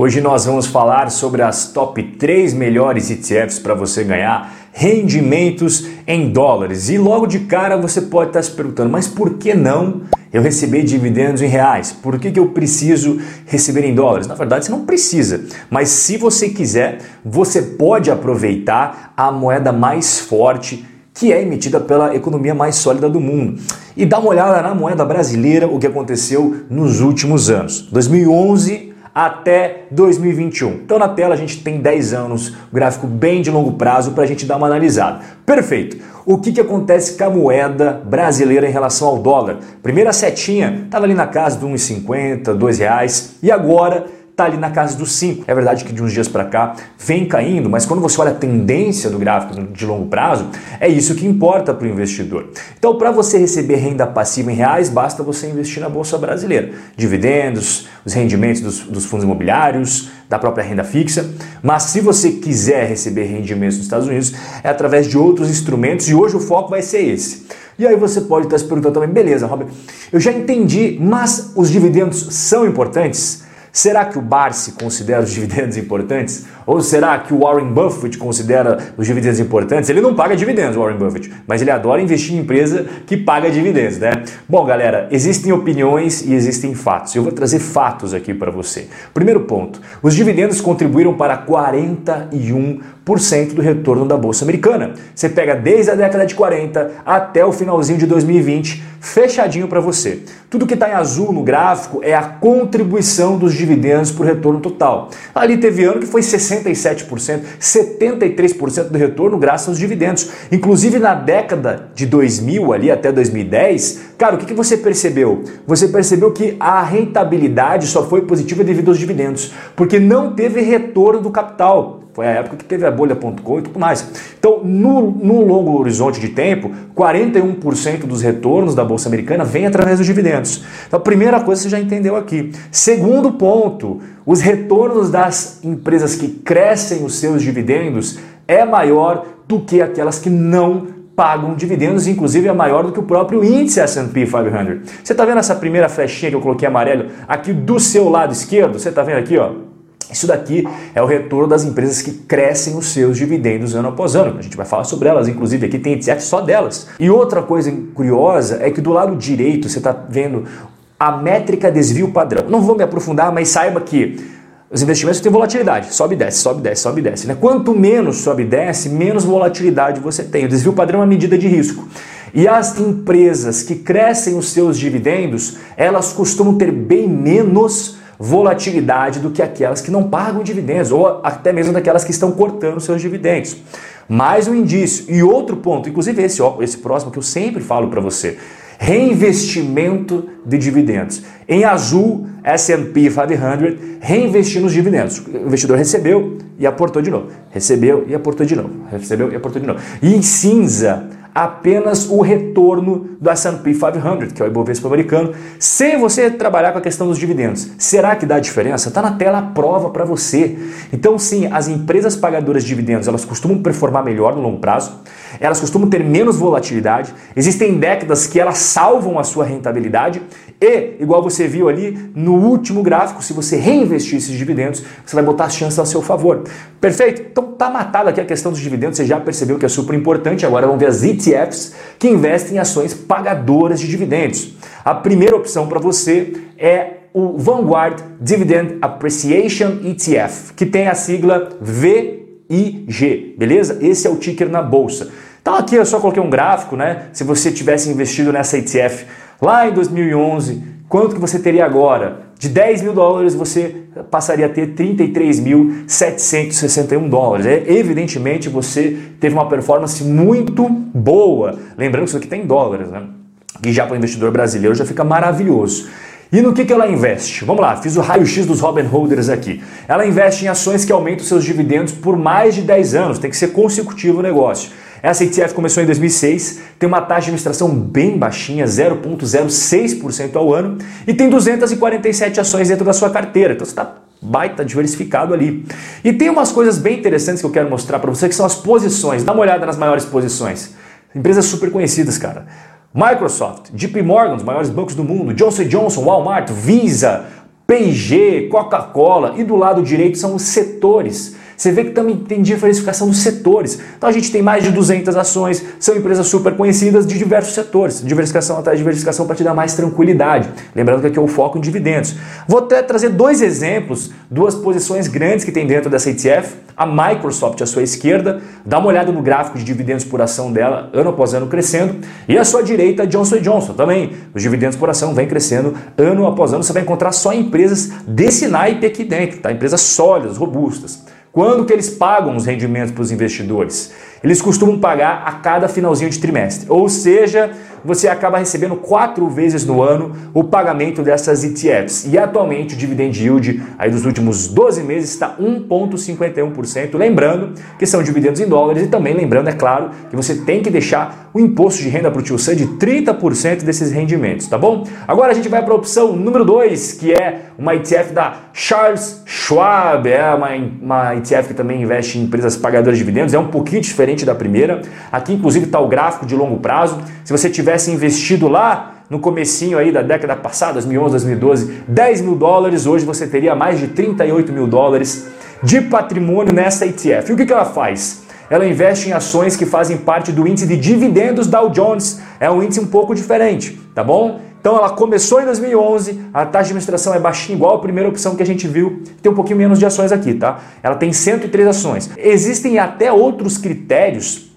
Hoje nós vamos falar sobre as top 3 melhores ETFs para você ganhar rendimentos em dólares. E logo de cara você pode estar se perguntando, mas por que não eu receber dividendos em reais? Por que, que eu preciso receber em dólares? Na verdade, você não precisa, mas se você quiser, você pode aproveitar a moeda mais forte que é emitida pela economia mais sólida do mundo. E dá uma olhada na moeda brasileira, o que aconteceu nos últimos anos. 2011 até 2021. Então na tela a gente tem 10 anos, gráfico bem de longo prazo para a gente dar uma analisada. Perfeito. O que, que acontece com a moeda brasileira em relação ao dólar? Primeira setinha estava ali na casa de 1,50, R$ reais e agora está ali na casa dos 5. É verdade que de uns dias para cá vem caindo, mas quando você olha a tendência do gráfico de longo prazo, é isso que importa para o investidor. Então, para você receber renda passiva em reais, basta você investir na Bolsa Brasileira. Dividendos, os rendimentos dos, dos fundos imobiliários, da própria renda fixa. Mas se você quiser receber rendimentos nos Estados Unidos, é através de outros instrumentos e hoje o foco vai ser esse. E aí você pode estar se perguntando também, beleza, Robert, eu já entendi, mas os dividendos são importantes? Será que o Barsi considera os dividendos importantes? Ou será que o Warren Buffett considera os dividendos importantes? Ele não paga dividendos, Warren Buffett, mas ele adora investir em empresa que paga dividendos, né? Bom, galera, existem opiniões e existem fatos. Eu vou trazer fatos aqui para você. Primeiro ponto: os dividendos contribuíram para 41% do retorno da bolsa americana. Você pega desde a década de 40 até o finalzinho de 2020, fechadinho para você. Tudo que está em azul no gráfico é a contribuição dos dividendos para o retorno total. Ali teve ano que foi 67%, 73% do retorno graças aos dividendos. Inclusive na década de 2000 ali até 2010, cara, o que, que você percebeu? Você percebeu que a rentabilidade só foi positiva devido aos dividendos, porque não teve retorno do capital. Foi a época que teve a bolha.com e tudo mais. Então, no, no longo horizonte de tempo, 41% dos retornos da Bolsa Americana vem através dos dividendos. Então, a primeira coisa você já entendeu aqui. Segundo ponto, os retornos das empresas que crescem os seus dividendos é maior do que aquelas que não pagam dividendos, inclusive é maior do que o próprio índice S&P 500. Você está vendo essa primeira flechinha que eu coloquei amarelo aqui do seu lado esquerdo? Você está vendo aqui, ó? Isso daqui é o retorno das empresas que crescem os seus dividendos ano após ano. A gente vai falar sobre elas, inclusive aqui tem ETF só delas. E outra coisa curiosa é que do lado direito você está vendo a métrica desvio padrão. Não vou me aprofundar, mas saiba que os investimentos têm volatilidade, sobe e desce, sobe e desce, sobe e desce. Né? Quanto menos sobe e desce, menos volatilidade você tem. O desvio padrão é uma medida de risco. E as empresas que crescem os seus dividendos, elas costumam ter bem menos volatilidade do que aquelas que não pagam dividendos, ou até mesmo daquelas que estão cortando seus dividendos. Mais um indício. E outro ponto, inclusive esse, esse próximo que eu sempre falo para você: reinvestimento de dividendos. Em azul, S&P 500 reinvestindo os dividendos. O investidor recebeu e aportou de novo. Recebeu e aportou de novo. Recebeu e aportou de novo. E em cinza, apenas o retorno do S&P 500, que é o Ibovespa americano, sem você trabalhar com a questão dos dividendos. Será que dá diferença? Está na tela a prova para você. Então sim, as empresas pagadoras de dividendos, elas costumam performar melhor no longo prazo, elas costumam ter menos volatilidade, existem décadas que elas salvam a sua rentabilidade e, igual você viu ali no último gráfico, se você reinvestir esses dividendos, você vai botar as chances a seu favor. Perfeito? Então tá matado aqui a questão dos dividendos, você já percebeu que é super importante. Agora vamos ver as ETFs que investem em ações pagadoras de dividendos. A primeira opção para você é o Vanguard Dividend Appreciation ETF, que tem a sigla VIG, beleza? Esse é o ticker na bolsa. Então aqui eu só coloquei um gráfico, né? Se você tivesse investido nessa ETF Lá em 2011, quanto que você teria agora? De 10 mil dólares você passaria a ter 33.761 dólares. É, evidentemente você teve uma performance muito boa. Lembrando que isso aqui tem dólares, né? E já para o investidor brasileiro já fica maravilhoso. E no que, que ela investe? Vamos lá, fiz o raio-x dos Robin Holders aqui. Ela investe em ações que aumentam seus dividendos por mais de 10 anos, tem que ser consecutivo o negócio. Essa ETF começou em 2006, tem uma taxa de administração bem baixinha, 0,06% ao ano, e tem 247 ações dentro da sua carteira. Então você está baita diversificado ali. E tem umas coisas bem interessantes que eu quero mostrar para você, que são as posições. Dá uma olhada nas maiores posições. Empresas super conhecidas, cara. Microsoft, JP Morgan, os maiores bancos do mundo, Johnson Johnson, Walmart, Visa, P&G, Coca-Cola e do lado direito são os setores. Você vê que também tem diversificação dos setores. Então a gente tem mais de 200 ações, são empresas super conhecidas de diversos setores. Diversificação atrás de diversificação para te dar mais tranquilidade. Lembrando que aqui é o foco em dividendos. Vou até trazer dois exemplos, duas posições grandes que tem dentro dessa ETF. A Microsoft à sua esquerda, dá uma olhada no gráfico de dividendos por ação dela, ano após ano crescendo. E à sua direita, Johnson Johnson também. Os dividendos por ação vem crescendo ano após ano. Você vai encontrar só empresas desse naipe aqui dentro, tá? Empresas sólidas, robustas. Quando que eles pagam os rendimentos para os investidores? Eles costumam pagar a cada finalzinho de trimestre. Ou seja, você acaba recebendo quatro vezes no ano o pagamento dessas ETFs. E atualmente o dividend yield aí dos últimos 12 meses está 1,51%. Lembrando que são dividendos em dólares e também lembrando, é claro, que você tem que deixar o imposto de renda para o tio Sam de 30% desses rendimentos, tá bom? Agora a gente vai para a opção número 2, que é uma ETF da Charles Schwab. É uma, uma ETF que também investe em empresas pagadoras de dividendos. É um pouquinho diferente da primeira. Aqui, inclusive, está o gráfico de longo prazo. Se você tivesse investido lá no comecinho aí da década passada, 2011, 2012, 10 mil dólares, hoje você teria mais de 38 mil dólares de patrimônio nessa ETF. E o que, que ela faz? Ela investe em ações que fazem parte do índice de dividendos Dow Jones. É um índice um pouco diferente, tá bom? Então ela começou em 2011, a taxa de administração é baixinha, igual a primeira opção que a gente viu, tem um pouquinho menos de ações aqui, tá? Ela tem 103 ações. Existem até outros critérios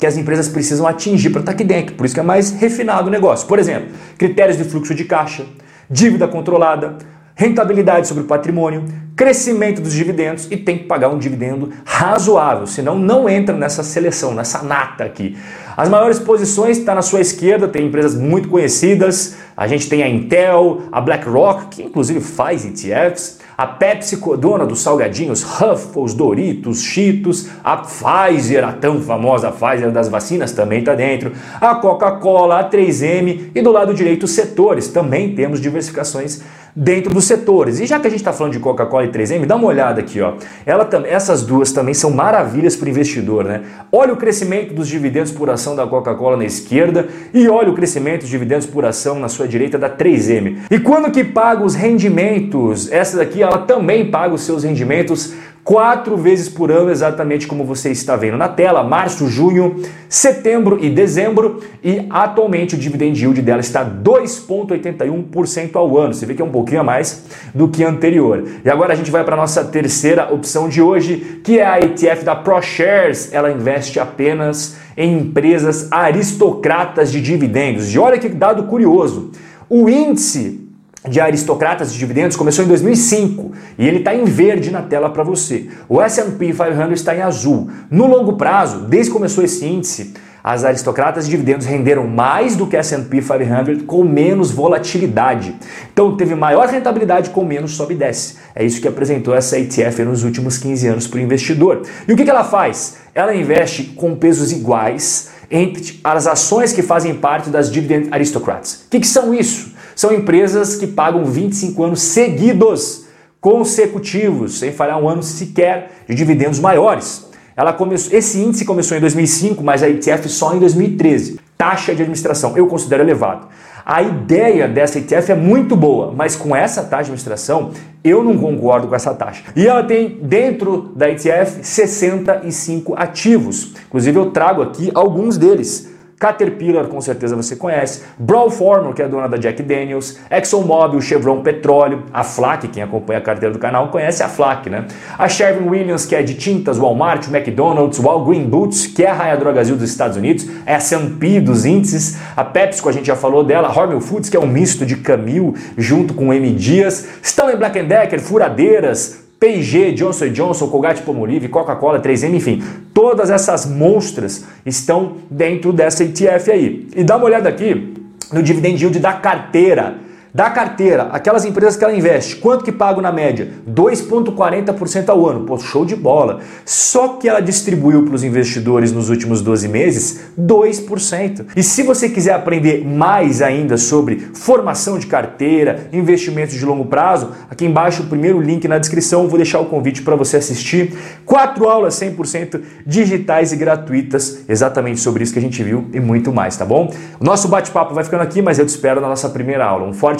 que as empresas precisam atingir para estar aqui dentro, por isso que é mais refinado o negócio. Por exemplo, critérios de fluxo de caixa, dívida controlada, rentabilidade sobre o patrimônio, crescimento dos dividendos e tem que pagar um dividendo razoável, senão não entra nessa seleção, nessa nata aqui. As maiores posições está na sua esquerda, tem empresas muito conhecidas. A gente tem a Intel, a BlackRock, que inclusive faz ETFs, a Pepsi, dona dos salgadinhos, Ruffles, Doritos, Cheetos, a Pfizer, a tão famosa Pfizer das vacinas também está dentro, a Coca-Cola, a 3M e do lado direito setores. Também temos diversificações dentro dos setores. E já que a gente está falando de Coca-Cola e 3M, dá uma olhada aqui, ó. Ela, essas duas também são maravilhas para o investidor, né? Olha o crescimento dos dividendos por ação da Coca-Cola na esquerda e olha o crescimento dos dividendos por ação na sua direita da 3M. E quando que paga os rendimentos? Essa daqui ela também paga os seus rendimentos quatro vezes por ano, exatamente como você está vendo na tela, março, junho, setembro e dezembro, e atualmente o dividend yield dela está 2,81% ao ano. Você vê que é um pouquinho a mais do que anterior. E agora a gente vai para nossa terceira opção de hoje, que é a ETF da ProShares. Ela investe apenas em empresas aristocratas de dividendos. E olha que dado curioso. O índice de aristocratas de dividendos começou em 2005 e ele está em verde na tela para você. O S&P 500 está em azul. No longo prazo, desde que começou esse índice, as aristocratas de dividendos renderam mais do que S&P 500 com menos volatilidade. Então teve maior rentabilidade com menos sobe e desce. É isso que apresentou essa ETF nos últimos 15 anos para o investidor. E o que, que ela faz? Ela investe com pesos iguais entre as ações que fazem parte das Dividend Aristocrats. O que, que são isso? São empresas que pagam 25 anos seguidos, consecutivos, sem falhar um ano sequer de dividendos maiores. Ela começou, esse índice começou em 2005, mas a ETF só em 2013. Taxa de administração, eu considero elevado. A ideia dessa ETF é muito boa, mas com essa taxa de administração, eu não concordo com essa taxa. E ela tem dentro da ETF 65 ativos. Inclusive eu trago aqui alguns deles. Caterpillar, com certeza você conhece, Brown-Forman, que é dona da Jack Daniels, ExxonMobil, Chevron Petróleo, a FLAC, quem acompanha a carteira do canal conhece a FLAC, né? A Sherwin-Williams, que é de tintas, Walmart, McDonald's, Walgreen Boots, que é a Raia Drogazil dos Estados Unidos, a S&P dos índices, a PepsiCo, a gente já falou dela, Hormel Foods, que é um misto de Camil junto com M. Dias, Stanley Black Decker, Furadeiras, P&G, Johnson Johnson, Colgate Palmolive, Coca-Cola, 3M, enfim, todas essas monstras estão dentro dessa ETF aí. E dá uma olhada aqui no dividend yield da carteira da carteira, aquelas empresas que ela investe, quanto que pago na média? 2,40% ao ano. Pô, show de bola. Só que ela distribuiu para os investidores nos últimos 12 meses 2%. E se você quiser aprender mais ainda sobre formação de carteira, investimentos de longo prazo, aqui embaixo o primeiro link na descrição, vou deixar o convite para você assistir. Quatro aulas 100% digitais e gratuitas, exatamente sobre isso que a gente viu e muito mais, tá bom? O nosso bate-papo vai ficando aqui, mas eu te espero na nossa primeira aula. Um forte